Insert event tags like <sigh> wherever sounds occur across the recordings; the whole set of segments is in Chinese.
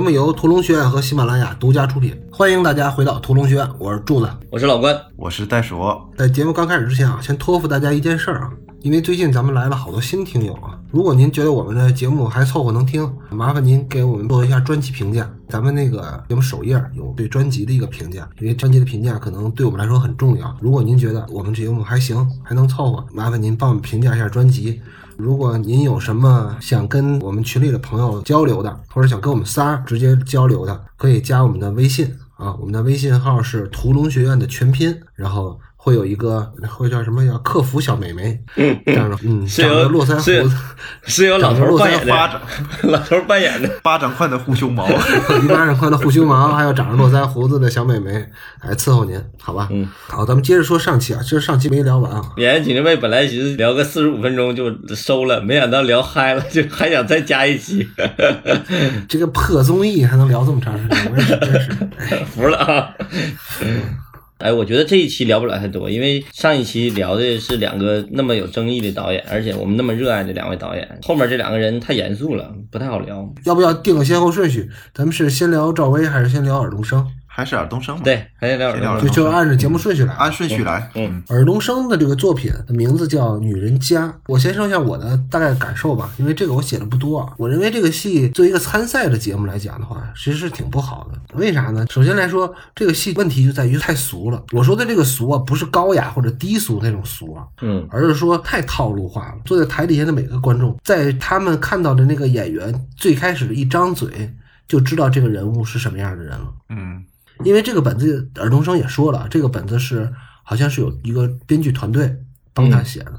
本节目由屠龙学院和喜马拉雅独家出品，欢迎大家回到屠龙学院，我是柱子。我是老关，我是袋鼠。在节目刚开始之前啊，先托付大家一件事儿啊，因为最近咱们来了好多新听友啊，如果您觉得我们的节目还凑合能听，麻烦您给我们做一下专辑评价。咱们那个节目首页有对专辑的一个评价，因为专辑的评价可能对我们来说很重要。如果您觉得我们节目还行，还能凑合，麻烦您帮我们评价一下专辑。如果您有什么想跟我们群里的朋友交流的，或者想跟我们仨直接交流的，可以加我们的微信啊，我们的微信号是屠龙学院的全拼，然后会有一个会叫什么叫客服小美眉，这样的，嗯，是长着由络腮胡子，是由老头儿扮演巴的，<laughs> 老头扮演的。巴掌宽的护胸毛，<laughs> 一巴掌宽的护胸毛，还有长着络腮胡子的小美眉来伺候您，好吧？嗯，好，咱们接着说上期啊，其实上期没聊完啊，演员请就位本来寻思聊个四十五分钟就收了，没想到聊嗨了，就还想再加一期，这个破综艺还能聊这么长时间，我也是真是，哎，<laughs> 服了啊！哎，我觉得这一期聊不了太多，因为上一期聊的是两个那么有争议的导演，而且我们那么热爱的两位导演，后面这两个人太严肃了，不太好聊。要不要定个先后顺序？咱们是先聊赵薇还是先聊尔冬升？还是尔冬升嘛？，对，还是聊聊先聊尔就就按照节目顺序来。按顺序来。嗯，尔冬升的这个作品的名字叫《女人家》，我先说一下我的大概感受吧，因为这个我写的不多啊。我认为这个戏作为一个参赛的节目来讲的话，其实是挺不好的。为啥呢？首先来说，这个戏问题就在于太俗了。我说的这个俗啊，不是高雅或者低俗那种俗啊，嗯而是说太套路化了。坐在台底下的每个观众，在他们看到的那个演员最开始的一张嘴，就知道这个人物是什么样的人了。嗯，因为这个本子，尔冬升也说了，这个本子是好像是有一个编剧团队帮他写的，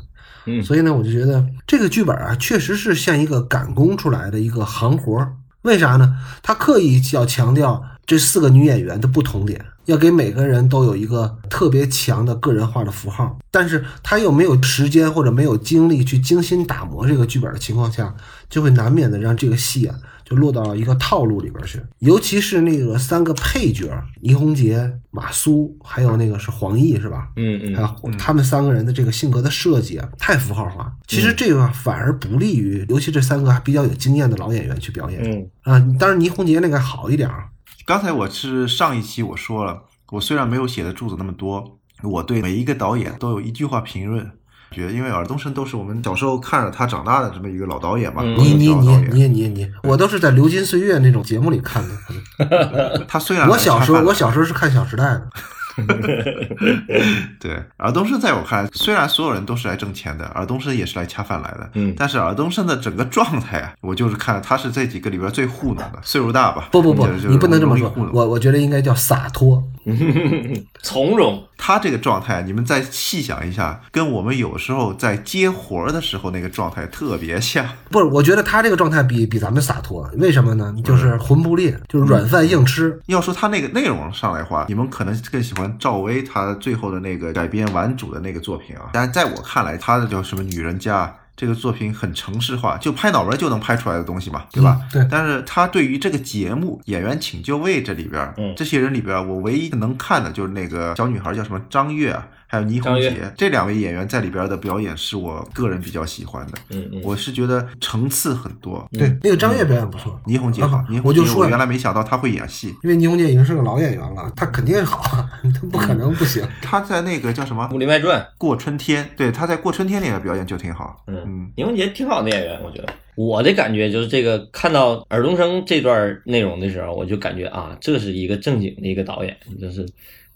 嗯所以呢，我就觉得这个剧本啊，确实是像一个赶工出来的一个行活儿。为啥呢？他刻意要强调这四个女演员的不同点，要给每个人都有一个特别强的个人化的符号，但是他又没有时间或者没有精力去精心打磨这个剧本的情况下，就会难免的让这个戏啊就落到了一个套路里边去。尤其是那个三个配角，倪虹洁、马苏，还有那个是黄奕，是吧？嗯嗯还嗯有他们三个人的这个性格的设计啊，太符号化。其实这个反而不利于，尤其这三个还比较有经验的老演员去表演嗯啊。当然，倪虹洁那个好一点儿，刚才我是上一期我说了，我虽然没有写的柱子那么多，我对每一个导演都有一句话评论。觉得因为尔冬升都是我们小时候看着他长大的这么一个老导演嘛，你你。你你你你，我都是在《流金岁月》那种节目里看的。<laughs> 他虽然我小时候，我小时候是看《小时代》的。<laughs> 对尔冬升在我看来，虽然所有人都是来挣钱的，尔冬升也是来恰饭来的。嗯但是尔冬升的整个状态啊，我就是看他是这几个里边最糊弄的，岁数大吧？不不不就是，你不能这么说糊，弄我我觉得应该叫洒脱。<laughs> 从容。他这个状态，你们再细想一下，跟我们有时候在接活儿的时候那个状态特别像。不是，我觉得他这个状态比比咱们洒脱。为什么呢？就是魂不吝，就是软饭硬吃。要说他那个内容上来的话，你们可能更喜欢赵薇她最后的那个改编完主的那个作品啊。但是在我看来，他的叫什么女人家。这个作品很城市化，就拍脑门就能拍出来的东西嘛，对吧？嗯对但是他对于这个节目《演员请就位》这里边这些人里边儿，我唯一能看的就是那个小女孩叫什么张悦啊，还有倪虹洁这两位演员在里边的表演是我个人比较喜欢的。嗯嗯，我是觉得层次很多。对，那个张越表演不错。倪虹洁好啊，倪虹洁我就说我原来没想到他会演戏，因为倪虹洁已经是个老演员了，他肯定好，<laughs> 他不可能不行。他在那个叫什么《武林外传》。过春天，对，他在过春天里的表演就挺好。嗯嗯，倪虹洁挺好的演员，我觉得。我的感觉就是这个，看到尔冬升这段内容的时候，我就感觉啊，这是一个正经的一个导演，就是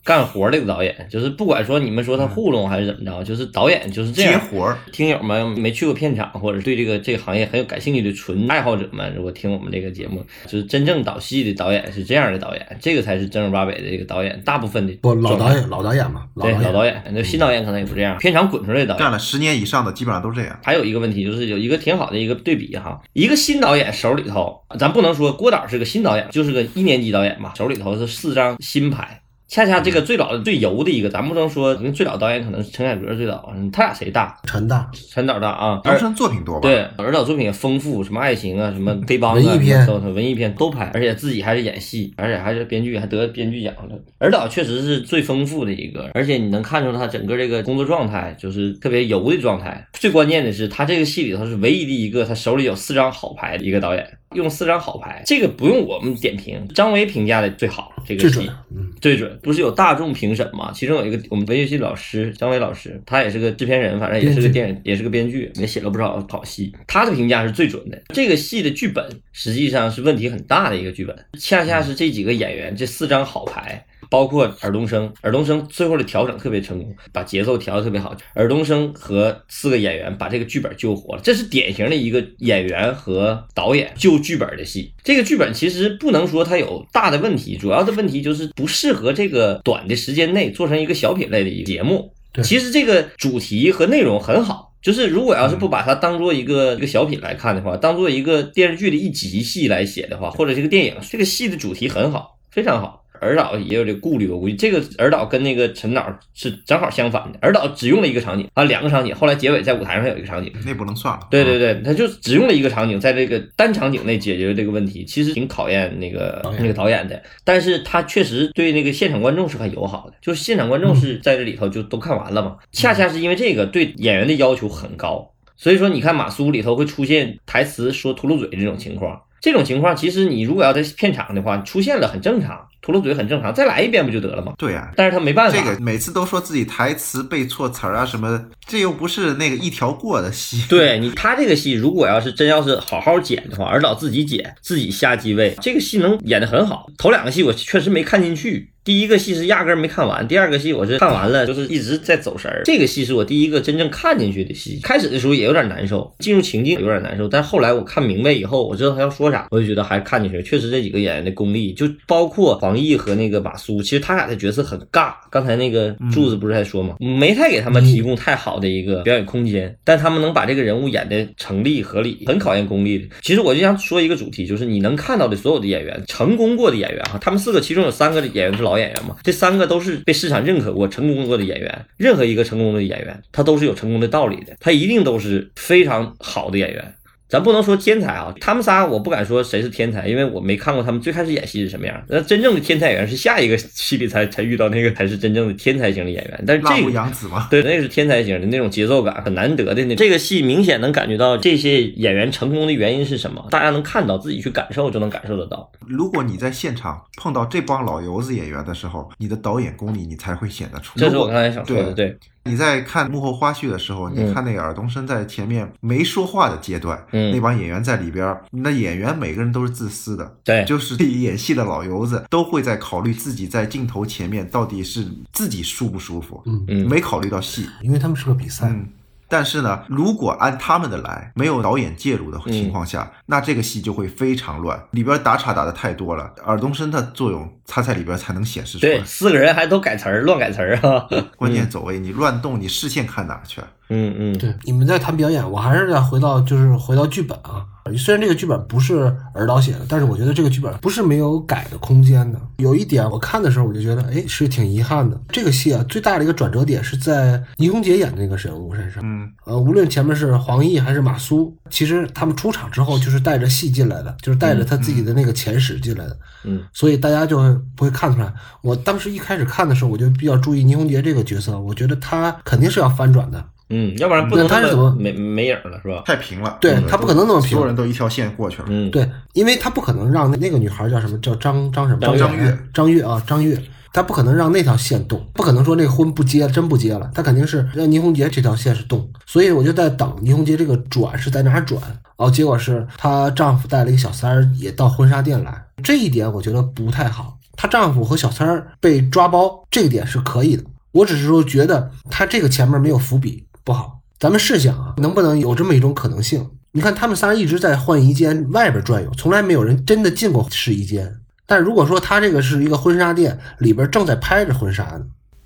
干活的一个导演，就是不管说你们说他糊弄还是怎么着，就是导演就是这接样。活儿，听友们没去过片场，或者对这个这个行业很有感兴趣的纯爱好者们，如果听我们这个节目，就是真正导戏的导演是这样的导演，这个才是正儿八百的这个导演。大部分的不，老导演，老导演嘛，对老导演。演，那新导演可能也不这样，片场滚出来的导演干。了十年以上的基本上都这样。还有一个问题就是有一个挺好的一个对比哈，一个新导演手里头，咱不能说郭导是个新导演，就是个一年级导演嘛，手里头是四张新牌。恰恰这个最老的最油的一个，咱不能说，因为最老导演可能是陈凯歌最早，嗯他俩谁大？陈大，陈导大啊，而东升作品多吧？对，尔导作品也丰富，什么爱情啊，什么黑帮啊，文艺片都文艺片都拍，而且自己还是演戏，而且还是编剧，还得编剧奖了。尔导确实是最丰富的一个，而且你能看出他整个这个工作状态就是特别油的状态。最关键的是，他这个戏里头是唯一的一个他手里有四张好牌的一个导演。用四张好牌，这个不用我们点评，张维评价的最好，这个戏最准，嗯，最准。不是有大众评审吗？其中有一个我们文学系老师张伟老师，他也是个制片人，反正也是个电影，也是个编剧，也写了不少好戏。他的评价是最准的。这个戏的剧本实际上是问题很大的一个剧本，恰恰是这几个演员这四张好牌。包括尔冬升，尔冬升最后的调整特别成功，把节奏调得特别好。尔冬升和四个演员把这个剧本救活了，这是典型的一个演员和导演救剧本的戏。这个剧本其实不能说它有大的问题，主要的问题就是不适合这个短的时间内做成一个小品类的一个节目。其实这个主题和内容很好，就是如果要是不把它当做一个一个小品来看的话，当做一个电视剧的一集戏来写的话，或者这个电影，这个戏的主题很好，非常好。尔导也有这顾虑，我估计这个尔导跟那个陈导是正好相反的。尔导只用了一个场景啊，两个场景，后来结尾在舞台上有一个场景。那不能算了。对对对，他就只用了一个场景，在这个单场景内解决了这个问题，其实挺考验那个那个导演的。但是他确实对那个现场观众是很友好的，就是现场观众是在这里头就都看完了嘛。恰恰是因为这个对演员的要求很高，所以说你看马苏里头会出现台词说秃噜嘴这种情况。这种情况其实你如果要在片场的话，出现了很正常，秃噜嘴很正常，再来一遍不就得了吗？对呀、但是他没办法，这个每次都说自己台词背错词儿啊什么的，这又不是那个一条过的戏。<laughs> 对你，他这个戏如果要是真要是好好剪的话，而导自己剪，自己下机位，这个戏能演得很好。头两个戏我确实没看进去，第一个戏是压根儿没看完，第二个戏我是看完了，就是一直在走神儿。这个戏是我第一个真正看进去的戏，开始的时候也有点难受，进入情境有点难受，但是后来我看明白以后，我知道他要说啥，我就觉得还看进去。确实这几个演员的功力，就包括黄奕和那个马苏，其实他俩的角色很尬。刚才那个柱子不是在说吗？没太给他们提供太好的一个表演空间，但他们能把这个人物演的成立合理，很考验功力的。其实我就想说一个主题，就是你能看到的所有的演员，成功过的演员哈，他们四个其中有三个演员是老好演员嘛，这三个都是被市场认可过、成功过的演员。任何一个成功的演员，他都是有成功的道理的，他一定都是非常好的演员。咱不能说天才啊，他们仨我不敢说谁是天才，因为我没看过他们最开始演戏是什么样。那真正的天才演员是下一个戏里才才遇到那个才是真正的天才型的演员。但是这个杨子嘛，对，那个是天才型的那种节奏感，很难得的那。这个戏明显能感觉到这些演员成功的原因是什么，大家能看到，自己去感受就能感受得到。如果你在现场碰到这帮老油子演员的时候，你的导演功力你才会显得出。这是我刚才想说的，对，你在看幕后花絮的时候，你嗯看那个尔冬升在前面没说话的阶段，嗯。那帮演员在里边儿，那演员每个人都是自私的，对。就是演戏的老油子都会在考虑自己在镜头前面到底是自己舒不舒服，嗯。嗯。没考虑到戏，因为他们是个比赛，嗯。但是呢，如果按他们的来，没有导演介入的情况下，那这个戏就会非常乱，里边打岔打的太多了。尔冬升的作用，他在里边才能显示出来对，。四个人还都改词儿，乱改词儿啊。<laughs> 关键走位，你乱动，你视线看哪去？嗯嗯，对，你们在谈表演，我还是要回到就是回到剧本啊。虽然这个剧本不是尔导写的，但是我觉得这个剧本不是没有改的空间的。有一点我看的时候我就觉得，哎，是挺遗憾的。这个戏啊，最大的一个转折点是在倪虹洁演的那个人物身上。嗯，呃，无论前面是黄奕还是马苏，其实他们出场之后就是带着戏进来的，就是带着他自己的那个前史进来的。嗯，所以大家就会不会看出来。我当时一开始看的时候，我就比较注意倪虹洁这个角色，我觉得她肯定是要翻转的。嗯，要不然不能那他是怎么没没影了是吧？太平了。对嗯他不可能那么平。所有人都一条线过去了。嗯，对，因为他不可能让那那个女孩叫什么叫张张什么张张悦。张月啊张月，他不可能让那条线动，不可能说那个婚不结真不结了，他肯定是让倪虹洁这条线是动，所以我就在等倪虹洁这个转是在哪儿转，哦，结果是她丈夫带了一个小三儿也到婚纱店来，这一点我觉得不太好。她丈夫和小三儿被抓包，这一点是可以的，我只是说觉得她这个前面没有伏笔不好。咱们试想啊，能不能有这么一种可能性？你看他们仨一直在换衣间外边转悠，从来没有人真的进过试衣间。但如果说他这个是一个婚纱店，里边正在拍着婚纱呢，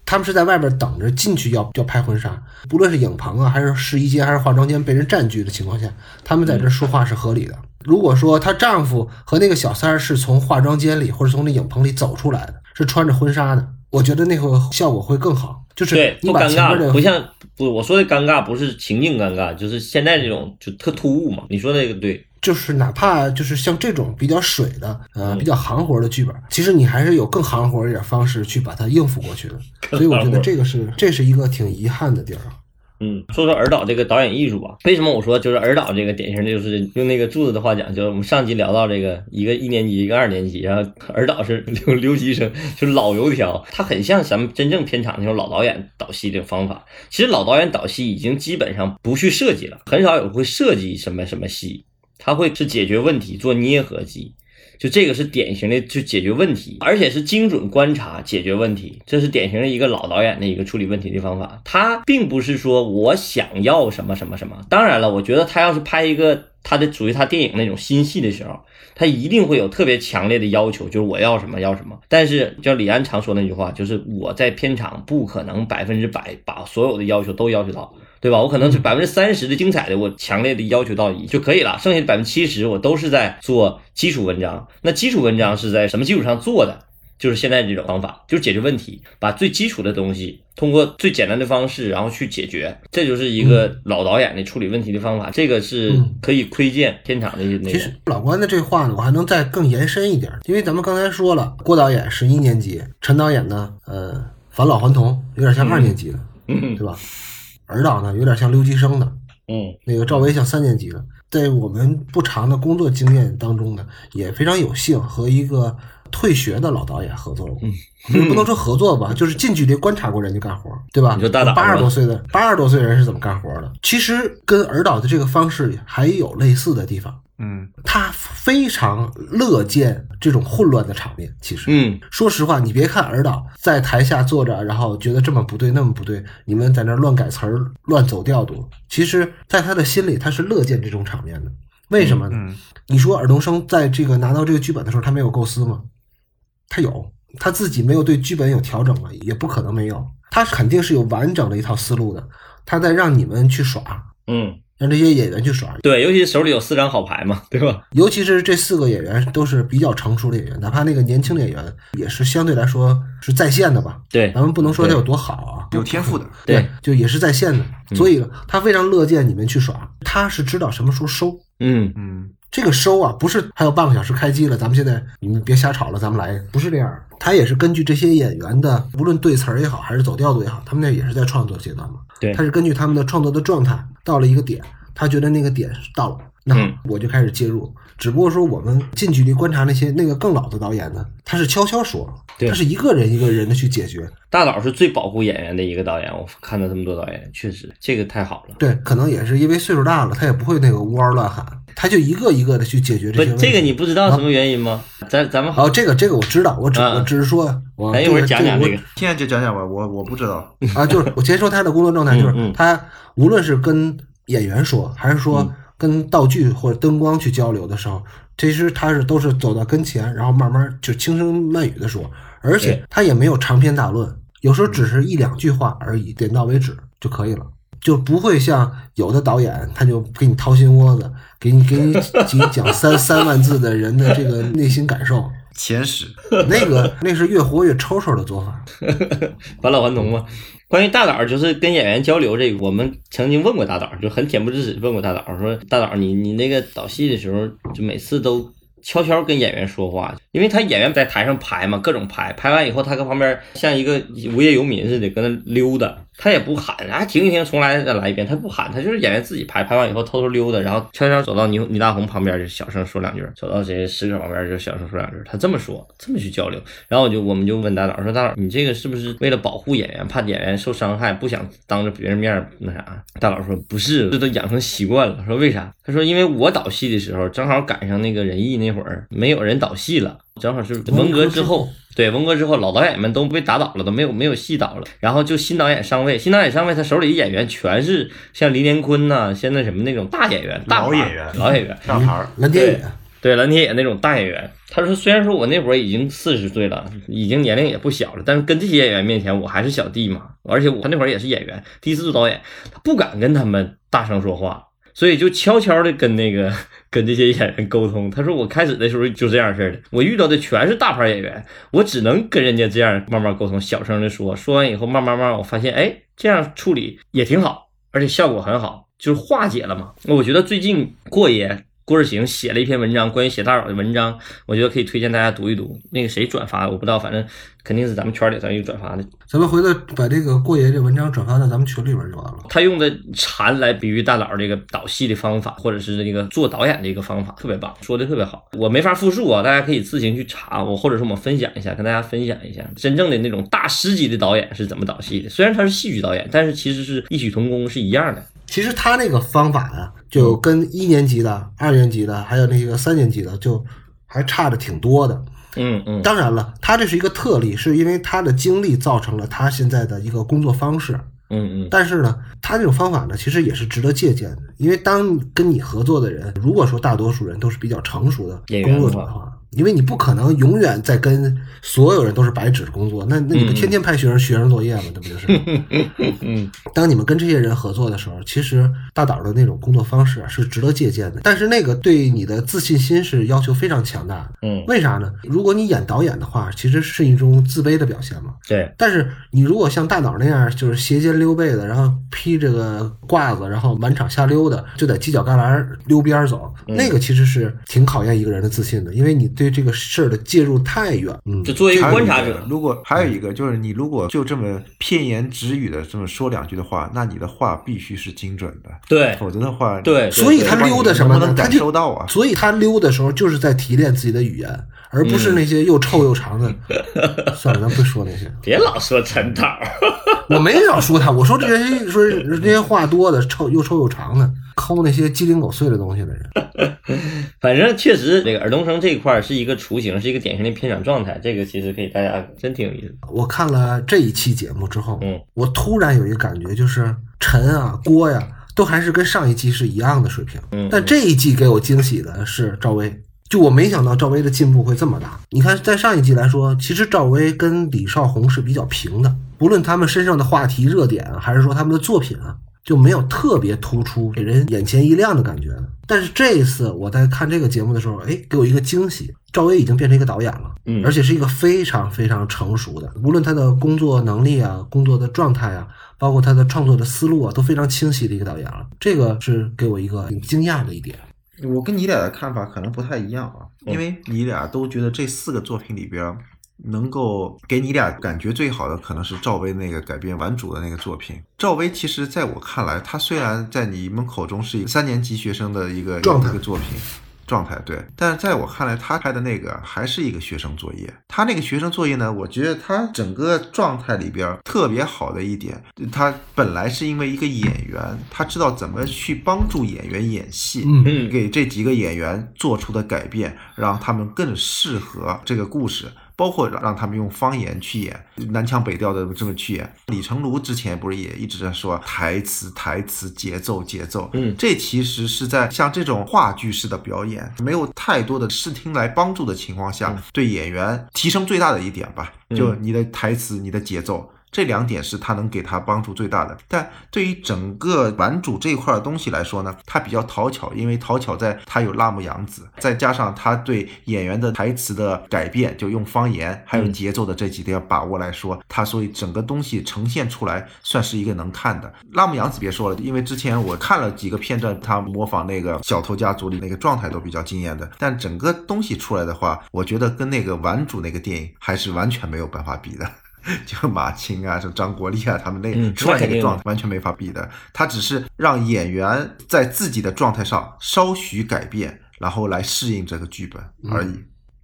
他们是在外边等着进去要要拍婚纱，不论是影棚啊，还是试衣间，还是化妆间被人占据的情况下，他们在这说话是合理的。如果说她丈夫和那个小三儿是从化妆间里或者从那影棚里走出来的，是穿着婚纱的，我觉得那个效果会更好。就是对，不尴尬，不像不我说的尴尬不是情境尴尬，就是现在这种就特突兀嘛。你说的这个对，就是哪怕就是像这种比较水的，呃，嗯比较行活的剧本，其实你还是有更行活一点方式去把它应付过去的。所以我觉得这个是这是一个挺遗憾的地儿啊。嗯，说说尔导这个导演艺术吧。为什么我说就是尔导这个典型的，就是用那个柱子的话讲，就是我们上集聊到这个一个一年级，一个二年级，然后尔导是留留级生，就是老油条，他很像咱们真正片场那种老导演导戏的方法。其实老导演导戏已经基本上不去设计了，很少有会设计什么什么戏，他会是解决问题，做捏合机。就这个是典型的，就解决问题，而且是精准观察解决问题，这是典型的一个老导演的一个处理问题的方法。他并不是说我想要什么什么什么。当然了，我觉得他要是拍一个他的属于他电影那种心细的时候，他一定会有特别强烈的要求，就是我要什么要什么。但是，就李安常说那句话，就是我在片场不可能百分之百把所有的要求都要求到。对吧？我可能是百分之三十的精彩的，我强烈的要求到一就可以了，剩下的百分之七十我都是在做基础文章。那基础文章是在什么基础上做的？就是现在这种方法，就是解决问题，把最基础的东西通过最简单的方式，然后去解决。这就是一个老导演的处理问题的方法。这个是可以窥见片场的那个。其实老关的这话呢，我还能再更延伸一点，因为咱们刚才说了，郭导演是一年级，陈导演呢，呃，返老还童，有点像二年级的，对吧？尔导呢，有点像留级生的，嗯，那个赵薇像三年级的。在我们不长的工作经验当中呢，也非常有幸和一个退学的老导演合作过，不能说合作吧，就是近距离观察过人家干活，对吧？八十多岁的八十多岁人是怎么干活的？其实跟尔导的这个方式还有类似的地方。嗯，他非常乐见这种混乱的场面。其实，嗯，说实话，你别看尔导在台下坐着，然后觉得这么不对，那么不对，你们在那乱改词儿、乱走调度。其实，在他的心里，他是乐见这种场面的。为什么呢？你说尔冬升在这个拿到这个剧本的时候，他没有构思吗？他有，他自己没有对剧本有调整吗？也不可能没有，他肯定是有完整的一套思路的。他在让你们去耍，嗯。让这些演员去耍，对，尤其手里有四张好牌嘛，对吧？尤其是这四个演员都是比较成熟的演员，哪怕那个年轻演员也是相对来说是在线的吧？对，咱们不能说他有多好啊，有天赋的，对，就也是在线的，所以他非常乐见你们去耍，他是知道什么时候收，嗯嗯，这个收啊，不是还有半个小时开机了，咱们现在你们别瞎吵了，咱们来，不是这样，他也是根据这些演员的，无论对词儿也好，还是走调度也好，他们那也是在创作阶段嘛，对，他是根据他们的创作的状态到了一个点。他觉得那个点到了，那我就开始介入。只不过说我们近距离观察那些那个更老的导演呢，他是悄悄说，他是一个人一个人的去解决。大导是最保护演员的一个导演，我看到这么多导演，确实这个太好了。对，可能也是因为岁数大了，他也不会那个呜嗷乱喊，他就一个一个的去解决这些问题。这个你不知道什么原因吗？咱咱们好，这个这个我知道，我只我只是说，我一会儿讲讲这个，现在就讲讲吧，我我不知道啊，就是我先说他的工作状态，就是他无论是跟。演员说，还是说跟道具或者灯光去交流的时候，其实他是都是走到跟前，然后慢慢就轻声慢语的说，而且他也没有长篇大论，有时候只是一两句话而已，点到为止就可以了，就不会像有的导演，他就给你掏心窝子，给你给你给你讲三 <laughs> 三万字的人的这个内心感受，前史，<laughs> 那个那是越活越抽抽的做法，<laughs> 返老还童嘛。关于大导就是跟演员交流这个，我们曾经问过大导，就很恬不知耻问过大导，说大导你你那个导戏的时候，就每次都。悄悄跟演员说话，因为他演员在台上排嘛，各种排，排完以后他搁旁边像一个无业游民似的搁那溜达，他也不喊，啊停一停，重来再来一遍，他不喊，他就是演员自己排，排完以后偷偷溜达，然后悄悄走到倪倪大红旁边就小声说两句，走到谁石哥旁边就小声说两句，他这么说，这么去交流，然后我就我们就问大导说大导你这个是不是为了保护演员，怕演员受伤害，不想当着别人面那啥？大导说不是，这都养成习惯了。说为啥？他说因为我导戏的时候正好赶上那个仁义。那会儿没有人导戏了，正好是文革之后，对文革之后，老导演们都被打倒了，都没有没有戏导了，然后就新导演上位，新导演上位，他手里演员全是像黎连坤呐，像那什么那种大演员，大老演员，老演员，大牌，蓝天野，对蓝天野那种大演员。他说，虽然说我那会儿已经四十岁了，已经年龄也不小了，但是跟这些演员面前，我还是小弟嘛，而且我他那会儿也是演员，第一次做导演，他不敢跟他们大声说话。所以就悄悄的跟那个 <laughs> 跟这些演员沟通。他说我开始的时候就这样式的，我遇到的全是大牌演员，我只能跟人家这样慢慢沟通，小声的说。说完以后，慢慢慢慢，我发现哎，这样处理也挺好，而且效果很好，就是化解了嘛。我觉得最近过爷。郭志行写了一篇文章，关于写大佬的文章，我觉得可以推荐大家读一读。那个谁转发的我不知道，反正肯定是咱们圈里咱有转发的。咱们回头把这个郭爷这文章转发到咱们群里边就完了。他用的禅来比喻大佬这个导戏的方法，或者是这个做导演的一个方法，特别棒，说的特别好。我没法复述啊，大家可以自行去查，我或者说我们分享一下，跟大家分享一下真正的那种大师级的导演是怎么导戏的。虽然他是戏剧导演，但是其实是异曲同工，是一样的。其实他那个方法呀、就跟一年级的、二年级的，还有那个三年级的，就还差的挺多的。嗯嗯，当然了，他这是一个特例，是因为他的经历造成了他现在的一个工作方式。嗯嗯，但是呢，他这种方法呢，其实也是值得借鉴的。因为当跟你合作的人，如果说大多数人都是比较成熟的工作者的话，因为你不可能永远在跟所有人都是白纸工作，那那你不天天拍学生学生作业吗？这不就是？<laughs> 嗯当你们跟这些人合作的时候，其实大导的那种工作方式啊是值得借鉴的。但是那个对你的自信心是要求非常强大的。嗯，为啥呢？如果你演导演的话，其实是一种自卑的表现嘛。对，但是你如果像大导那样，就是斜肩溜背的，然后披这个褂子，然后满场瞎溜达，就在犄角旮旯溜边儿走，嗯那个其实是挺考验一个人的自信的，因为你对这个事儿的介入太远。嗯就，作为一个观察者，如果还有一个就是你如果就这么片言只语的这么说两句的话，那你的话必须是精准的，对否则的话，对所以他溜的什么呢？能感他就受到啊？所以他溜的时候就是在提炼自己的语言，而不是那些又臭又长的。<laughs> 算了，咱不说那些。别老说陈导。我没老说他，我说这些说这些话多的、臭又臭又长的，抠那些鸡零狗碎的东西的人。<laughs> 反正确实，这个尔东升这一块儿是一个雏形，是一个典型的片场状态。这个其实可以大家真挺有意思。我看了这一期节目之后，嗯，我突然有一个感觉，就是陈啊、郭呀，都还是跟上一季是一样的水平。嗯，但这一季给我惊喜的是赵薇，就我没想到赵薇的进步会这么大。你看，在上一季来说，其实赵薇跟李少红是比较平的，不论他们身上的话题热点啊，还是说他们的作品啊，就没有特别突出，给人眼前一亮的感觉。但是这一次我在看这个节目的时候，哎，给我一个惊喜，赵薇已经变成一个导演了，嗯而且是一个非常非常成熟的，无论他的工作能力啊、工作的状态啊，包括他的创作的思路啊，都非常清晰的一个导演了。这个是给我一个挺惊讶的一点。我跟你俩的看法可能不太一样啊，嗯因为你俩都觉得这四个作品里边，能够给你俩感觉最好的可能是赵薇那个改编顽主的那个作品。赵薇其实在我看来，她虽然在你们口中是一个三年级学生的一个状态一个作品。状态对，但是在我看来，他拍的那个还是一个学生作业。他那个学生作业呢，我觉得他整个状态里边特别好的一点，他本来是因为一个演员，他知道怎么去帮助演员演戏，嗯嗯给这几个演员做出的改变，让他们更适合这个故事。包括让他们用方言去演，南腔北调的这么去演。李成儒之前不是也一直在说台词、台词、节奏、节奏，嗯。这其实是在像这种话剧式的表演，没有太多的视听来帮助的情况下，对演员提升最大的一点吧，就你的台词、你的节奏。这两点是他能给他帮助最大的，但对于整个玩主这一块的东西来说呢，他比较讨巧，因为讨巧在他有辣目洋子，再加上他对演员的台词的改变，就用方言还有节奏的这几点把握来说，他所以整个东西呈现出来算是一个能看的。辣目洋子别说了，因为之前我看了几个片段，他模仿那个小偷家族里那个状态都比较惊艳的，但整个东西出来的话，我觉得跟那个玩主那个电影还是完全没有办法比的。<laughs> 就马青啊，什么张国立啊，他们那嗯出来那个状态完全没法比的。他只是让演员在自己的状态上稍许改变，然后来适应这个剧本而已。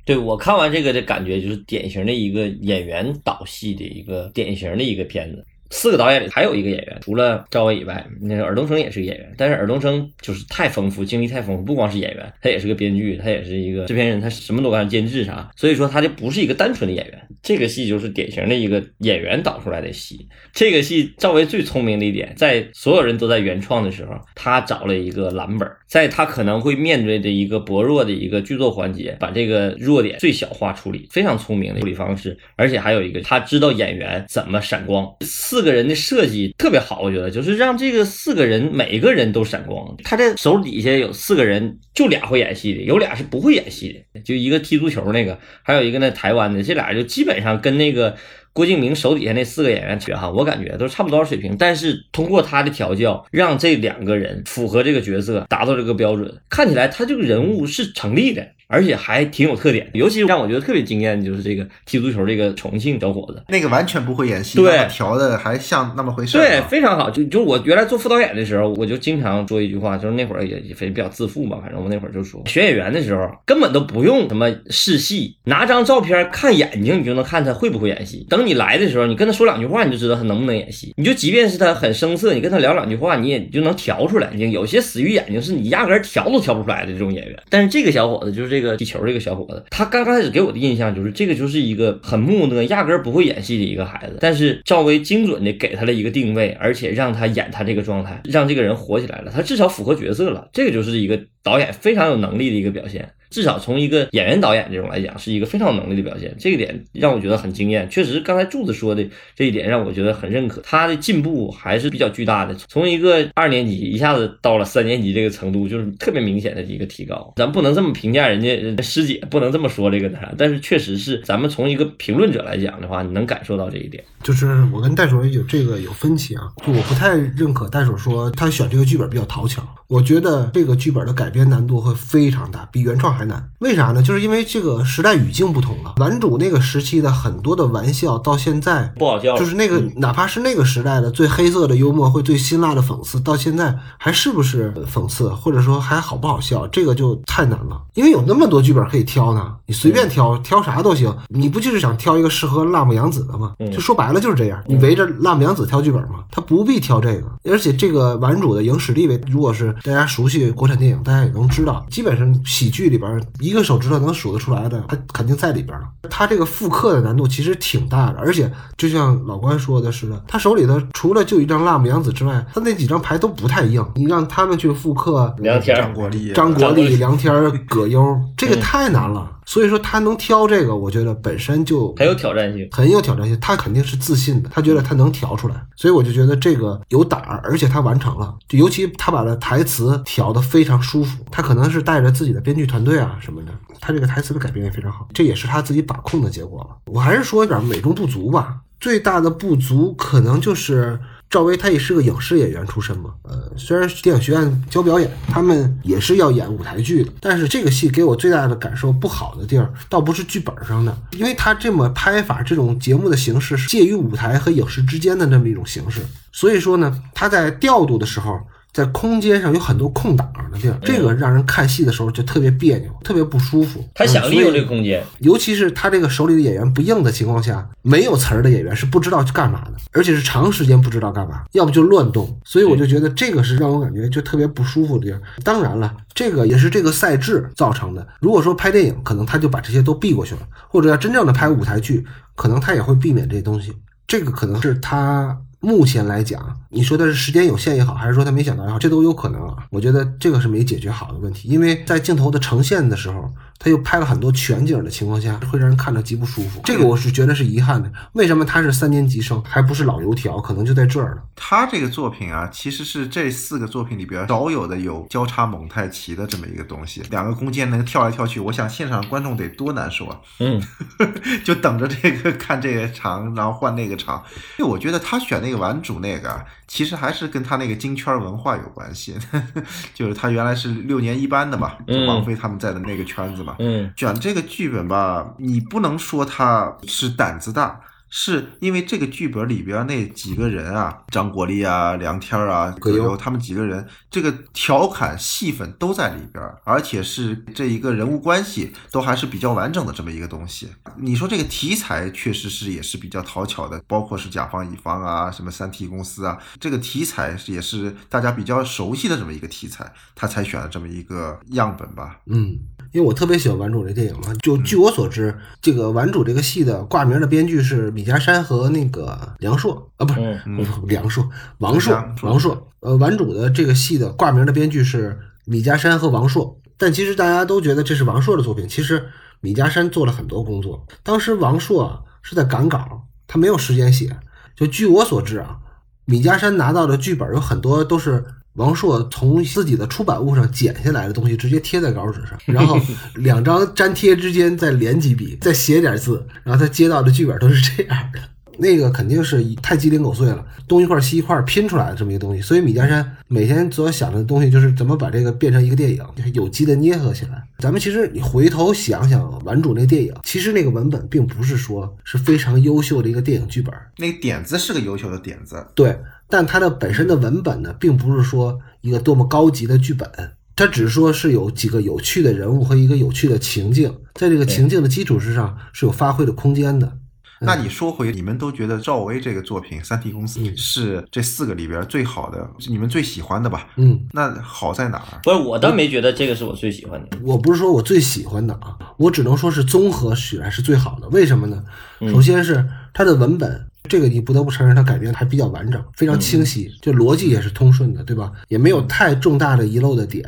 对我看完这个的感觉就是典型的一个演员导戏的一个典型的一个片子。四个导演里还有一个演员，除了赵薇以外，那个尔冬升也是个演员，但是尔冬升就是太丰富，经历太丰富，不光是演员，他也是个编剧，他也是一个制片人，他什么都干，监制啥，所以说他就不是一个单纯的演员。这个戏就是典型的一个演员导出来的戏。这个戏赵薇最聪明的一点，在所有人都在原创的时候，他找了一个蓝本，在他可能会面对的一个薄弱的一个剧作环节，把这个弱点最小化处理，非常聪明的处理方式。而且还有一个，他知道演员怎么闪光。四四个人的设计特别好，我觉得就是让这个四个人每个人都闪光。他这手底下有四个人，就俩会演戏的，有俩是不会演戏的，就一个踢足球那个，还有一个那台湾的，这俩就基本上跟那个。郭敬明手底下那四个演员哈，我感觉都差不多水平，但是通过他的调教，让这两个人符合这个角色，达到这个标准，看起来他这个人物是成立的。而且还挺有特点，尤其是让我觉得特别惊艳的就是这个踢足球这个重庆小伙子，那个完全不会演戏，对，调的还像那么回事，对，非常好。就就我原来做副导演的时候，我就经常说一句话，就是那会儿也也比较自负嘛，反正我那会儿就说，选演员的时候根本都不用什么试戏，拿张照片看眼睛，你就能看他会不会演戏。等你来的时候，你跟他说两句话，你就知道他能不能演戏。你就即便是他很生涩，你跟他聊两句话，你也就能调出来。你有些死鱼眼睛是你压根调都调不出来的这种演员。但是这个小伙子就是这个地球这个小。伙子，他刚开始给我的印象就是这个就是一个很木讷、压根儿不会演戏的一个孩子。但是赵薇精准的给他了一个定位，而且让他演他这个状态，让这个人火起来了。他至少符合角色了，这个就是一个导演非常有能力的一个表现。至少从一个演员导演这种来讲，是一个非常能力的表现。这个点让我觉得很惊艳。确实，刚才柱子说的这一点让我觉得很认可。他的进步还是比较巨大的，从一个二年级一下子到了三年级这个程度，就是特别明显的一个提高。咱不能这么评价人家师姐，不能这么说这个的。但是确实是，咱们从一个评论者来讲的话，你能感受到这一点。就是我跟袋鼠有这个有分歧啊，就我不太认可袋鼠说他选这个剧本比较讨巧。我觉得这个剧本的改编难度会非常大，比原创还难。为啥呢？就是因为这个时代语境不同了。顽主那个时期的很多的玩笑，到现在不好笑。就是那个，哪怕是那个时代的最黑色的幽默，会最辛辣的讽刺，到现在还是不是讽刺，或者说还好不好笑，这个就太难了。因为有那么多剧本可以挑呢，你随便挑，挑啥都行。你不就是想挑一个适合辣目洋子的吗？就说白了就是这样，你围着辣目洋子挑剧本吗？他不必挑这个。而且这个顽主的影史地位，如果是。大家熟悉国产电影，大家也能知道，基本上喜剧里边一个手指头能数得出来的，他肯定在里边了。他这个复刻的难度其实挺大的，而且就像老关说的似的，他手里头除了就一张辣目洋子之外，他那几张牌都不太硬。你让他们去复刻梁天、张国立、张国立、梁天、葛优，这个太难了。所以说他能挑这个，我觉得本身就很有挑战性，很有挑战性。他肯定是自信的，他觉得他能调出来，所以我就觉得这个有胆儿，而且他完成了。就尤其他把的台词调的非常舒服，他可能是带着自己的编剧团队啊什么的，他这个台词的改编也非常好，这也是他自己把控的结果了。我还是说一点美中不足吧，最大的不足可能就是。赵薇她也是个影视演员出身嘛，呃，虽然电影学院教表演，他们也是要演舞台剧的，但是这个戏给我最大的感受不好的地儿，倒不是剧本上的，因为他这么拍法，这种节目的形式是介于舞台和影视之间的那么一种形式，所以说呢，他在调度的时候。在空间上有很多空档的地儿，这个让人看戏的时候就特别别扭，特别不舒服。他想利用这个空间，尤其是他这个手里的演员不硬的情况下，没有词儿的演员是不知道去干嘛的，而且是长时间不知道干嘛，要不就乱动。所以我就觉得这个是让我感觉就特别不舒服的地儿。当然了，这个也是这个赛制造成的。如果说拍电影，可能他就把这些都避过去了；或者要真正的拍舞台剧，可能他也会避免这些东西。这个可能是他。目前来讲，你说的是时间有限也好，还是说他没想到也好，这都有可能啊。我觉得这个是没解决好的问题，因为在镜头的呈现的时候。他又拍了很多全景的情况下，会让人看着极不舒服。这个我是觉得是遗憾的。为什么他是三年级生，还不是老油条？可能就在这儿了。他这个作品啊，其实是这四个作品里边少有的有交叉蒙太奇的这么一个东西。两个弓箭能跳来跳去，我想现场观众得多难受啊！嗯，<laughs> 就等着这个看这个场，然后换那个场。因为我觉得他选那个玩主那个，其实还是跟他那个京圈文化有关系。<laughs> 就是他原来是六年一班的嘛，就王菲他们在的那个圈子。嗯，选这个剧本吧，你不能说他是胆子大。是因为这个剧本里边那几个人啊，张国立啊、梁天啊、葛优他们几个人，这个调侃戏份都在里边，而且是这一个人物关系都还是比较完整的这么一个东西。你说这个题材确实是也是比较讨巧的，包括是甲方乙方啊，什么三 T 公司啊，这个题材也是大家比较熟悉的这么一个题材，他才选了这么一个样本吧。嗯，因为我特别喜欢《顽主》这电影嘛，就据我所知，这个《顽主》这个戏的挂名的编剧是米。李家山和那个梁硕啊，不是梁硕，王硕，王硕。呃，顽主的这个戏的挂名的编剧是米家山和王硕，但其实大家都觉得这是王硕的作品。其实米家山做了很多工作。当时王硕是在赶稿，他没有时间写。就据我所知啊，米家山拿到的剧本有很多都是。王朔从自己的出版物上剪下来的东西，直接贴在稿纸上，然后 <laughs> 两张粘贴之间再连几笔，再写点字，然后他接到的剧本都是这样的。那个肯定是太鸡零狗碎了，东一块西一块拼出来的这么一个东西。所以米家山每天所想的东西就是怎么把这个变成一个电影，有机的捏合起来。咱们其实你回头想想《顽主》那电影，其实那个文本并不是说是非常优秀的一个电影剧本，那个点子是个优秀的点子，对，但它的本身的文本呢，并不是说一个多么高级的剧本。它只是说是有几个有趣的人物和一个有趣的情境，在这个情境的基础之上是有发挥的空间的。那你说回，你们都觉得赵薇这个作品《三体公司》是这四个里边最好的，你们最喜欢的吧？嗯，那好在哪儿？不是，我倒没觉得这个是我最喜欢的。我不是说我最喜欢的啊，我只能说是综合起来是最好的。为什么呢？首先是它的文本，这个你不得不承认，它改编还比较完整，非常清晰，就逻辑也是通顺的，对吧？也没有太重大的遗漏的点。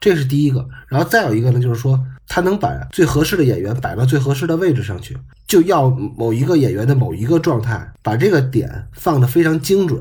这是第一个，然后再有一个呢，就是说他能把最合适的演员摆到最合适的位置上去，就要某一个演员的某一个状态，把这个点放得非常精准，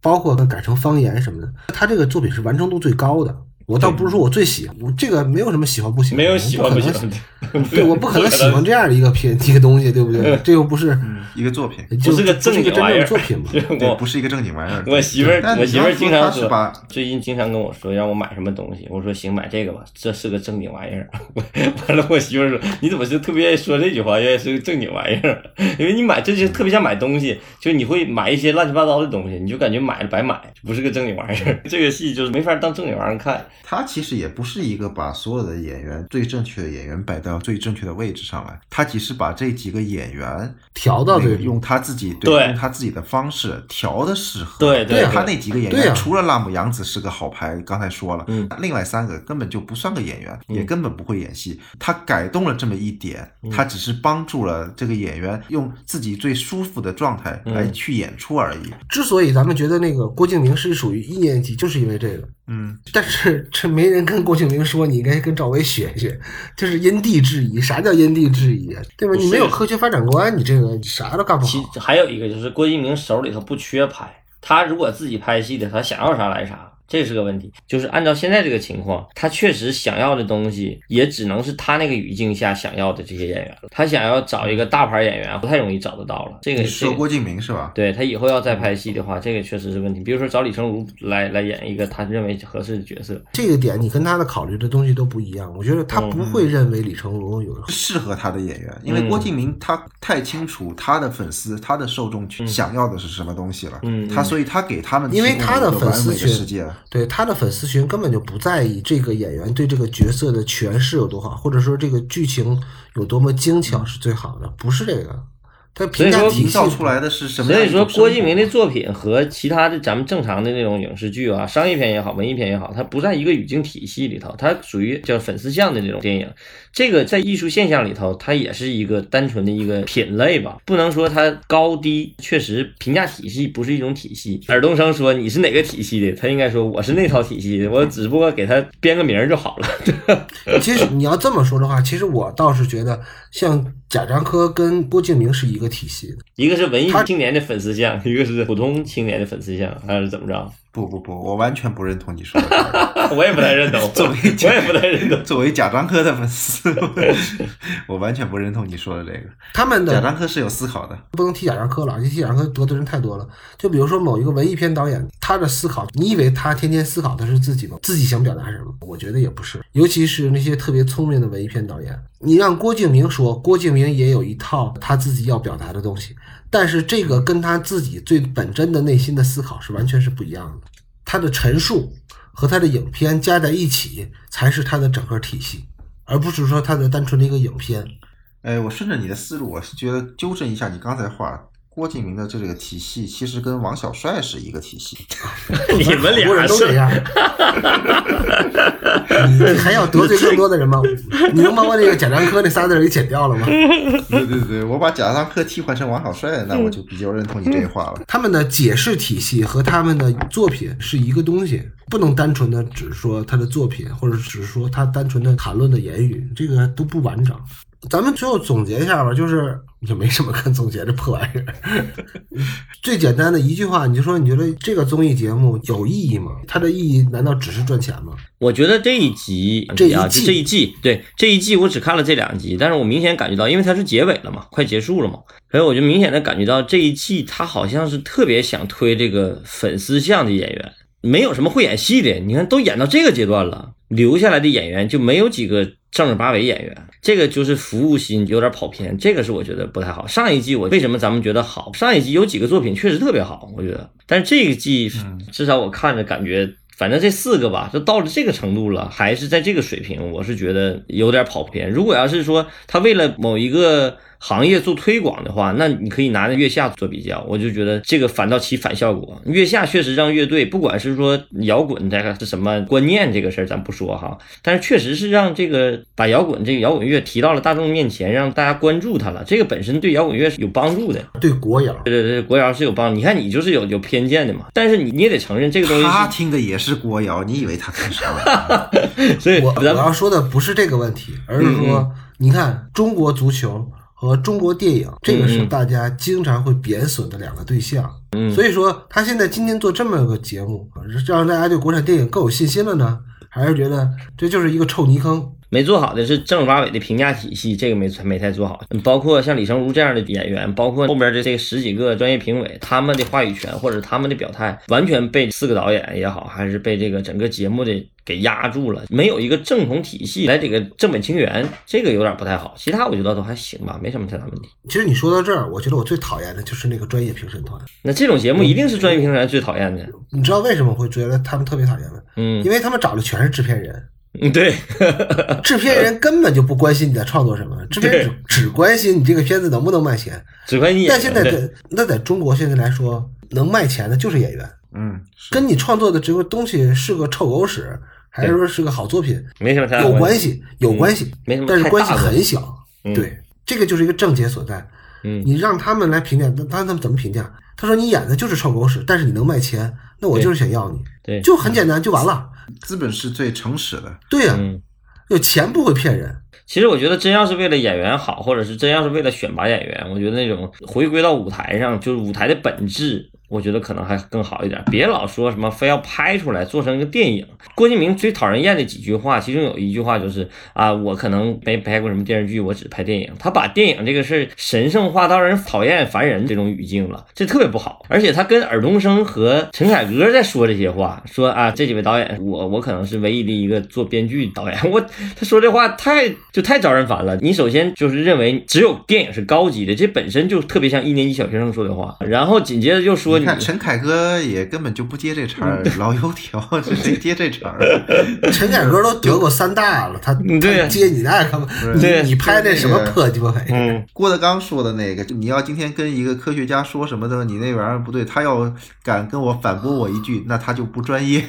包括改成方言什么的，他这个作品是完成度最高的。我倒不是说我最喜欢，我这个没有什么喜欢不喜欢，没有喜欢不喜欢，对，我不可能喜欢这样的一个片 <laughs> 一个东西，对不对？这又不是一个作品，就是个正经玩意儿作品嘛，<laughs> 对，不是一个正经玩意儿。我媳妇儿，我媳妇儿经常说，把最近经常跟我说让我买什么东西，我说行，买这个吧，这是个正经玩意儿。<laughs> 完了，我媳妇儿说你怎么就特别愿意说这句话，愿意是个正经玩意儿？因为你买这就特别像买东西，就你会买一些乱七八糟的东西，你就感觉买了白买，不是个正经玩意儿。这个戏就是没法当正经玩意儿看。他其实也不是一个把所有的演员最正确的演员摆到最正确的位置上来，他只是把这几个演员调到对，用他自己对用他自己的方式调的适合。对对，他那几个演员除了辣目洋子是个好牌，刚才说了，嗯。另外三个根本就不算个演员，也根本不会演戏。他改动了这么一点，嗯。他只是帮助了这个演员用自己最舒服的状态来嗯。去演出而已。之所以咱们觉得那个郭敬明是属于一年级，就是因为这个。嗯，但是这没人跟郭敬明说，你应该跟赵薇学学，就是因地制宜。啥叫因地制宜啊？对吧？你没有科学发展观，你这个啥都干不其好。<laughs> 还有一个就是郭敬明手里头不缺牌，他如果自己拍戏的，他想要啥来啥。这是个问题，就是按照现在这个情况，他确实想要的东西，也只能是他那个语境下想要的这些演员了。他想要找一个大牌演员，不太容易找得到了。这个是说郭敬明是吧？对他以后要再拍戏的话，这个确实是问题。比如说找李成儒来来演一个他认为合适的角色，这个点你跟他的考虑的东西都不一样。我觉得他不会认为李成儒有适合他的演员，因为嗯郭敬明他太清楚他的粉丝、他的受众群想要的是什么东西了。嗯他所以他给他们因为提供他的了一个完美的粉丝群世界。对他的粉丝群根本就不在意这个演员对这个角色的诠释有多好，或者说这个剧情有多么精巧是最好的，不是这个。他评价所以说营造出来的是什么所以说？郭敬明的作品和其他的咱们正常的那种影视剧啊、商业片也好、文艺片也好，它不在一个语境体系里头，它属于叫粉丝向的那种电影。这个在艺术现象里头，它也是一个单纯的一个品类吧，不能说它高低。确实，评价体系不是一种体系。尔冬升说你是哪个体系的，他应该说我是那套体系的，我只不过给他编个名儿就好了。其实你要这么说的话，其实我倒是觉得像贾樟柯跟郭敬明是一个体系的。一个是文艺青年的粉丝像，一个是普通青年的粉丝像，还是怎么着？不不不，我完全不认同你说的。<laughs> 我也不太认同，<laughs> 作为我也不太认同。作为贾樟柯的粉丝，我完全不认同你说的这个。他们的贾樟柯是有思考的，不能提贾樟柯了，一提贾樟柯得罪人太多了。就比如说某一个文艺片导演，他的思考，你以为他天天思考的是自己吗？自己想表达什么？我觉得也不是。尤其是那些特别聪明的文艺片导演，你让郭敬明说，郭敬明也有一套他自己要表达的东西，但是这个跟他自己最本真的内心的思考是完全是不一样的。他的陈述和他的影片加在一起，才是他的整个体系，而不是说他的单纯的一个影片。哎，我顺着你的思路，我是觉得纠正一下你刚才话。郭敬明的这个体系其实跟王小帅是一个体系，<laughs> 你们俩是人都这样，你还要得罪更多的人吗？你能把我那个贾樟柯那仨字儿给剪掉了吗？对对对，我把贾樟柯替换成王小帅，那我就比较认同你这话了。他们的解释体系和他们的作品是一个东西，不能单纯的只说他的作品，或者只是说他单纯的谈论的言语，这个都不完整。咱们最后总结一下吧，就是也没什么可总结这破玩意儿。最简单的一句话，你就说你觉得这个综艺节目有意义吗？它的意义难道只是赚钱吗？我觉得这一集这一啊，季这一季，对这一季我只看了这两集，但是我明显感觉到，因为它是结尾了嘛，快结束了嘛，所以我就明显的感觉到这一季他好像是特别想推这个粉丝向的演员，没有什么会演戏的，你看都演到这个阶段了，留下来的演员就没有几个正儿八经演员，这个就是服务心有点跑偏，这个是我觉得不太好。上一季我为什么咱们觉得好？上一季有几个作品确实特别好，我觉得，但是这一季至少我看着感觉。反正这四个吧，就到了这个程度了，还是在这个水平，我是觉得有点跑偏。如果要是说他为了某一个行业做推广的话，那你可以拿着月下做比较，我就觉得这个反倒起反效果。月下确实让乐队，不管是说摇滚这个是什么观念这个事儿，咱不说哈，但是确实是让这个把摇滚这个摇滚乐提到了大众面前，让大家关注它了。这个本身对摇滚乐是有帮助的。对国摇，对对对，国摇是有帮助。你看你就是有有偏见的嘛，但是你你也得承认这个东西他，听的也是国摇，你以为他听啥？<laughs> 所以我我要说的不是这个问题，而是说，你看中国足球和中国电影，这个是嗯大家经常会贬损的两个对象。嗯所以说，他现在今天做这么个节目，是让大家对国产电影更有信心了呢，还是觉得这就是一个臭泥坑？没做好的是正儿八经的评价体系，这个没没太做好。包括像李成儒这样的演员，包括后边的这十几个专业评委，他们的话语权或者他们的表态，完全被四个导演也好，还是被这个整个节目的给压住了，没有一个正统体系来这个正本清源，这个有点不太好。其他我觉得都还行吧，没什么太大问题。其实你说到这儿，我觉得我最讨厌的就是那个专业评审团。那这种节目一定是专业评审团最讨厌的。你知道为什么会觉得他们特别讨厌吗？嗯因为他们找的全是制片人，嗯，对，<laughs> 制片人根本就不关心你在创作什么，制片人只只关心你这个片子能不能卖钱。只关你演员。但现在在那在中国现在来说，能卖钱的就是演员，嗯，跟你创作的这个东西是个臭狗屎，还是说是个好作品，没什么太大有关关。系，有关系，没什么但是关系很小。嗯对，这个就是一个症结所在。嗯你让他们来评价，那他们怎么评价？他说你演的就是臭狗屎，但是你能卖钱，那我就是想要你，对，就很简单，就完了。资本是最诚实的。对呀、嗯。有钱不会骗人。其实我觉得，真要是为了演员好，或者是真要是为了选拔演员，我觉得那种回归到舞台上，就是舞台的本质，我觉得可能还更好一点。别老说什么非要拍出来做成一个电影。郭敬明最讨人厌的几句话，其中有一句话就是啊，我可能没拍过什么电视剧，我只拍电影。他把电影这个事儿神圣化到让人讨厌烦人这种语境了，这特别不好。而且他跟尔冬升和陈凯歌在说这些话，说啊这几位导演，我我可能是唯一的一个做编剧导演，我他说这话太就太招人烦了。你首先就是认为只有电影是高级的，这本身就特别像一年级小学生说的话，然后紧接着就说你你看陈凯歌也根本就不接这茬儿，老油条，这 <laughs> 谁接这茬儿？<laughs> 陈凯歌都得过三大了，他嗯对他接你那干嘛？对你你拍那什么破鸡巴玩意儿？嗯。郭德纲说的那个，就你要今天跟一个科学家说什么的，你那玩意儿不对，他要敢跟我反驳我一句，那他就不专业。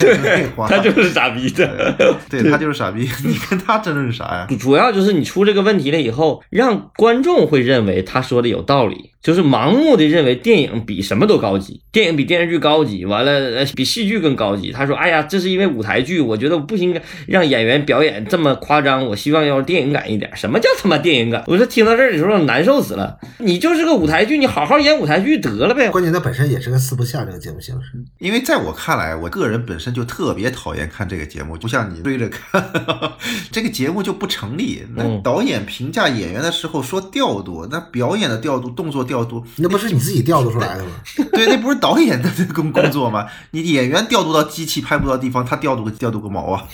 他就是傻逼的。对他就是傻逼，你跟他争论啥呀？主要就是你出这个问题了以后，让观众会认为他说的有道理，就是盲目的认为电影比什么都高级，电影比电视剧高级，完了呃比戏剧更高级。他说：“哎呀，这是因为舞台剧，我觉得不应该让演员表演这么夸张，我希望要电影感一点。什么叫他妈电影感？我说听到这儿的时候难受死了。你就是个舞台剧，你好好演舞台剧得了呗。关键它本身也是个四不像这个节目形式。因为在我看来，我个人本身就特别讨厌看这个节目，不像你追着看，<laughs> 这个节目就不成立。那嗯导演评价演员的时候说调度，那表演的调度、动作调度，那不是你自己调度出来的吗？<laughs> 对，那不是导演的工工作嘛？<laughs> 你演员调度到机器拍不到地方，他调度个调度个毛啊，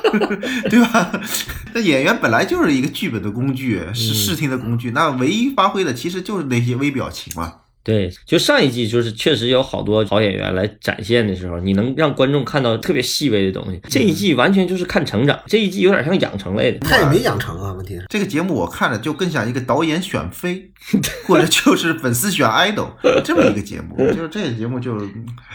<laughs> 对吧？那演员本来就是一个剧本的工具，是视听的工具，那唯一发挥的其实就是那些微表情嘛。对，就上一季就是确实有好多好演员来展现的时候，你能让观众看到特别细微的东西。这一季完全就是看成长，这一季有点像养成类的。他也没养成啊，问题是。这个节目我看着就更像一个导演选妃，<laughs> 或者就是粉丝选 idol 这么一个节目。就是这个节目就，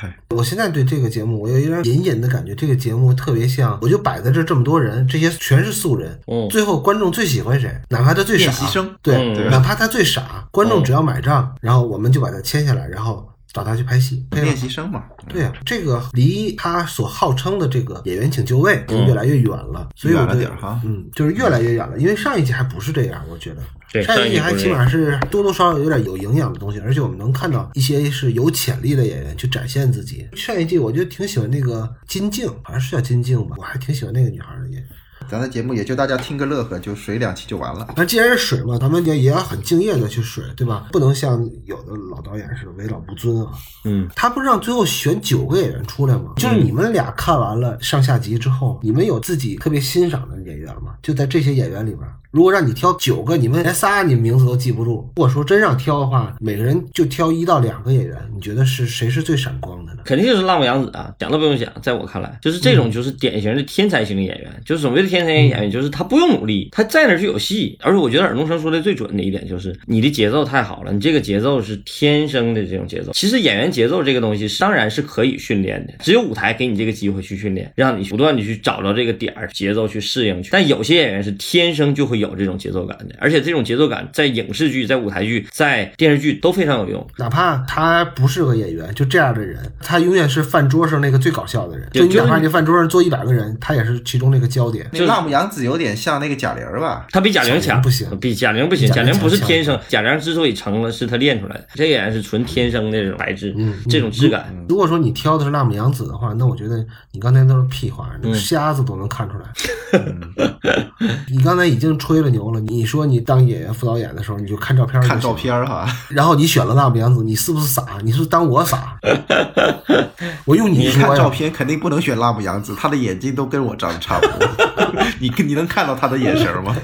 唉，我现在对这个节目，我有一点隐隐的感觉，这个节目特别像，我就摆在这这么多人，这些全是素人，嗯最后观众最喜欢谁？哪怕他最傻练习生，对，嗯哪怕他最傻，观众只要买账，然后我们就把他签下来，然后找他去拍戏，配了练习生嘛。对呀、这个离他所号称的这个演员请就位就越来越远了，所以我远了对点儿哈嗯，就是越来越远了。因为上一季还不是这样，我觉得对上一季还起码是多多少少有点有营养的东西，而且我们能看到一些是有潜力的演员去展现自己。上一季我就挺喜欢那个金靖，好像是叫金靖吧，我还挺喜欢那个女孩的演员。咱的节目也就大家听个乐呵，就水两期就完了。那既然是水嘛，咱们也也要很敬业的去水，对吧？不能像有的老导演似的为老不尊啊。嗯，他不是让最后选九个演员出来吗？就是你们俩看完了上下集之后，你们有自己特别欣赏的演员吗？就在这些演员里边，如果让你挑九个，你们连仨你们名字都记不住。如果说真让挑的话，每个人就挑一到两个演员，你觉得是谁是最闪光的呢？肯定就是浪木洋子啊，想都不用想，在我看来，就是这种就是典型的天才型的演员，就是所谓的天才型演员，就是他不用努力，他在那儿就有戏。而且我觉得尔冬升说的最准的一点就是，你的节奏太好了，你这个节奏是天生的这种节奏。其实演员节奏这个东西，当然是可以训练的，只有舞台给你这个机会去训练，让你不断的去找到这个点儿，节奏去适应去。但有些演员是天生就会有这种节奏感的，而且这种节奏感在影视剧、在舞台剧、在电视剧都非常有用。哪怕他不适合演员，就这样的人，他永远是饭桌上那个最搞笑的人。就你哪怕你饭桌上坐一百个人，他也是其中那个焦点。那辣目洋子有点像那个贾玲吧？他比贾玲强，不行比贾玲不行。贾玲不是天生，贾玲之所以成了，是他练出来的。这个演员是纯天生的这种白质，嗯这种质感。如果说你挑的是辣目洋子的话，那我觉得你刚才都是屁话，那个瞎子都能看出来。<laughs> 你刚才已经吹了牛了，你说你当演员副导演的时候，你就看照片，看照，片哈，然后你选了辣目洋子，你是不是傻？你是当我傻？<laughs> <laughs> 我用你看照片肯定不能选辣目洋子，他的眼睛都跟我长得差不多。<laughs> 你你能看到他的眼神吗？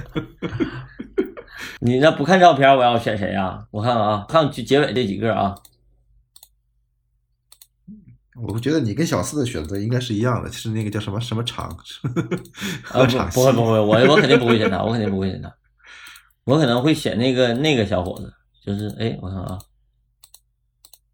<laughs> 你那不看照片，我要选谁啊？我看看啊，看结结尾这几个啊，我觉得你跟小四的选择应该是一样的，是那个叫什么什么场，啊不不会不会，我我肯定不会选他，我肯定不会选他，我可能会选那个那个小伙子，就是哎，我看啊，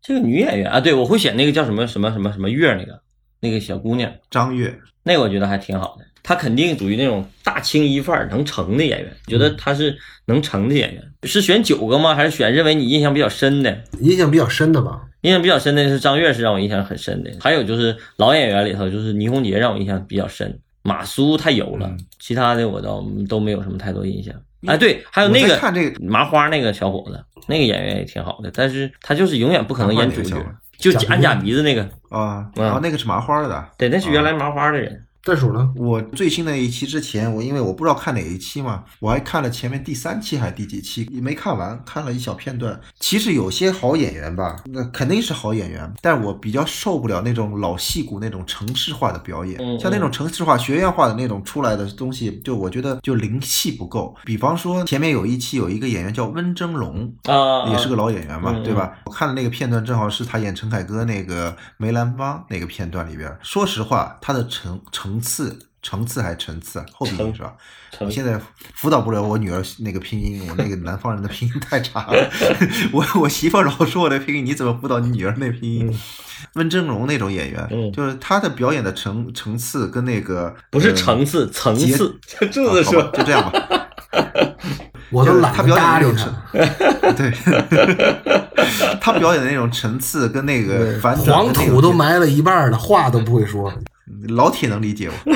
这个女演员啊，对我会选那个叫什么什么什么什么月那个那个小姑娘，张月，那个我觉得还挺好的，她肯定属于那种大青衣范儿能成的演员，觉得她是能成的演员。是选九个吗？还是选认为你印象比较深的？印象比较深的吧。印象比较深的是张月，是让我印象很深的。还有就是老演员里头，就是倪虹洁让我印象比较深。马苏太油了，嗯其他的我倒都没有什么太多印象。哎，对，还有那个在看这个麻花那个小伙子，那个演员也挺好的，但是他就是永远不可能演主角就假假鼻子那个，啊，嗯然后那个是麻花的。对，那是原来麻花的人。袋鼠呢？我最新的一期之前，我因为我不知道看哪一期嘛，我还看了前面第三期还是第几期，也没看完，看了一小片段。其实有些好演员吧，那肯定是好演员，但我比较受不了那种老戏骨那种城市化的表演，嗯像那种城市化、学院化的那种出来的东西，就我觉得就灵气不够。比方说前面有一期有一个演员叫温峥嵘，啊，也是个老演员嘛，嗯对吧？我看的那个片段正好是他演陈凯歌那个梅兰芳那个片段里边。说实话，他的层层次。层次还是层次啊？后鼻音是吧？成我现在辅导不了我女儿那个拼音，我那个南方人的拼音太差了。<laughs> 我我媳妇老说我的拼音，你怎么辅导你女儿那拼音？<laughs> 温峥嵘那种演员，嗯就是他的表演的层层次跟那个不是呃层次，层次。柱啊好子说吧，就这样吧。<laughs> 我都懒得他表演搭理的那种他。对，他表演的那种层次跟那个反转黄土都埋了一半了，话都不会说。老铁能理解我。<laughs>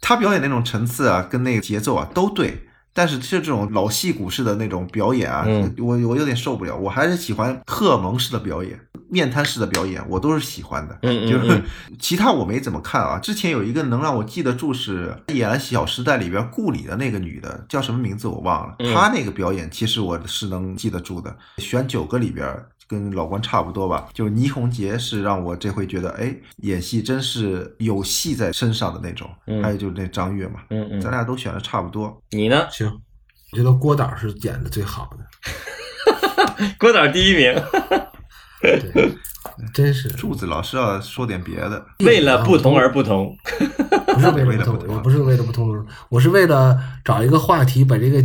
他表演那种层次啊，跟那个节奏啊都对，但是就这种老戏骨式的那种表演啊，嗯我我有点受不了。我还是喜欢荷尔蒙式的表演，面瘫式的表演，我都是喜欢的。嗯嗯就是嗯其他我没怎么看啊。之前有一个能让我记得住是演了《小时代》里边顾里的那个女的，叫什么名字我忘了。嗯她那个表演其实我是能记得住的。选九个里边。跟老关差不多吧，就倪虹洁是让我这回觉得，哎，演戏真是有戏在身上的那种。嗯还有就是那张悦嘛，嗯嗯，咱俩都选的差不多。你呢？行，我觉得郭导是演的最好的，<laughs> 郭导第一名，对，<laughs> 真是柱子老师要说点别的，为了不同而不同。<laughs> 不是为了不同为了不，同我不是为了不同，我是为了找一个话题把这个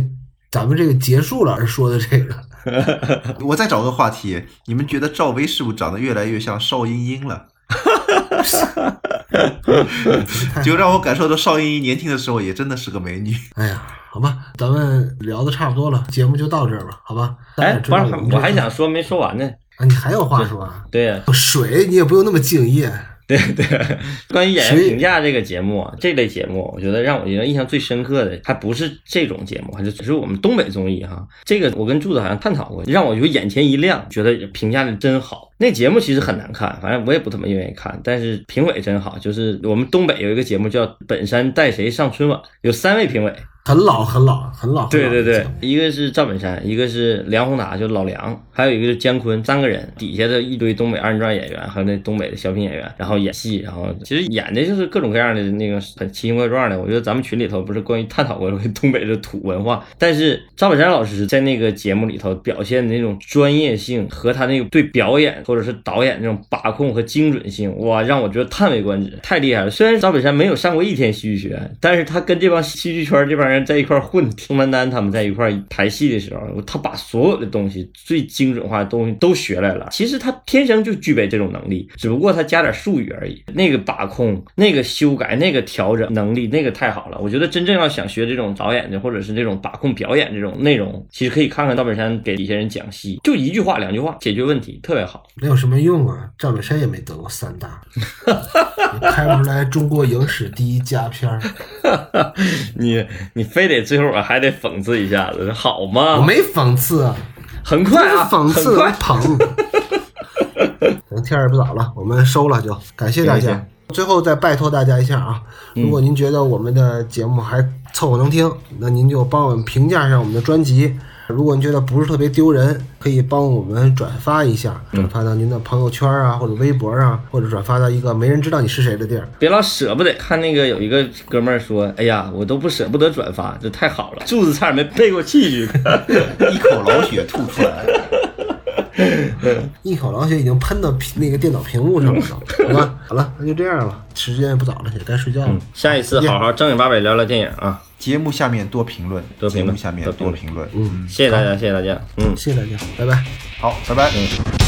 咱们这个结束了而说的这个。<laughs> 我再找个话题，你们觉得赵薇是不是长得越来越像邵英英了？<laughs> 就让我感受到邵音音年轻的时候也真的是个美女。哎呀，好吧，咱们聊的差不多了，节目就到这儿吧，好吧？哎，不是，我还想说没说完呢。啊，你还有话说啊？对呀、水你也不用那么敬业，对 <laughs> 对，关于演员评价这个节目啊，这类节目，我觉得让我觉得印象最深刻的，还不是这种节目，还是只是我们东北综艺哈。这个我跟柱子好像探讨过，让我就眼前一亮，觉得评价的真好。那节目其实很难看，反正我也不怎么愿意看，但是评委真好。就是我们东北有一个节目叫《本山带谁上春晚》，有三位评委，很老很老很老。对对对一个是赵本山，一个是梁宏达，就老梁，还有一个是姜昆，三个人底下的一堆东北二人转演员，还有那东北的小品演员，然后演戏，然后其实演的就是各种各样的那个很奇形怪状的。我觉得咱们群里头不是关于探讨过东北的土文化，但是赵本山老师在那个节目里头表现的那种专业性和他那个对表演或者是导演那种把控和精准性，哇，让我觉得叹为观止，太厉害了。虽然赵本山没有上过一天戏剧学院，但是他跟这帮戏剧圈这帮人在一块混，宋丹丹他们在一块儿排戏的时候，他把所有的东西最精准化的东西都学来了。其实他天生就具备这种能力，只不过他加点术语而已。那个把控、那个修改、那个调整能力，那个太好了。我觉得真正要想学这种导演的，或者是这种把控表演这种内容，其实可以看看赵本山给底下人讲戏，就一句话、两句话解决问题，特别好。没有什么用啊。赵本山也没得过三大，<laughs> 也拍不出来中国影史第一佳片儿。<laughs> 你你非得最后我还得讽刺一下子，好吗？我没讽刺啊，很快啊，讽刺，我很快。捧。<laughs> 等天儿也不早了，我们收了就，感谢大家。最后再拜托大家一下啊，如果您觉得我们的节目还凑合能听，那您就帮我们评价一下我们的专辑。如果您觉得不是特别丢人，可以帮我们转发一下，转发到您的朋友圈啊，或者微博啊，或者转发到一个没人知道你是谁的地儿。别老舍不得看那个有一个哥们儿说，哎呀，我都不舍不得转发，这太好了，柱子差点没背过气去。<laughs> 一口老血吐出来。<laughs> 一口老血已经喷到屏那个电脑屏幕上了都，好吧？好了，那就这样了，时间也不早了，也该睡觉了。下一次好好正经八百聊聊电影啊！节目下面多评论，多评论节目下面多评论多评论。嗯，谢谢大家，谢谢大家，嗯。谢谢大家，拜拜。好，拜拜。嗯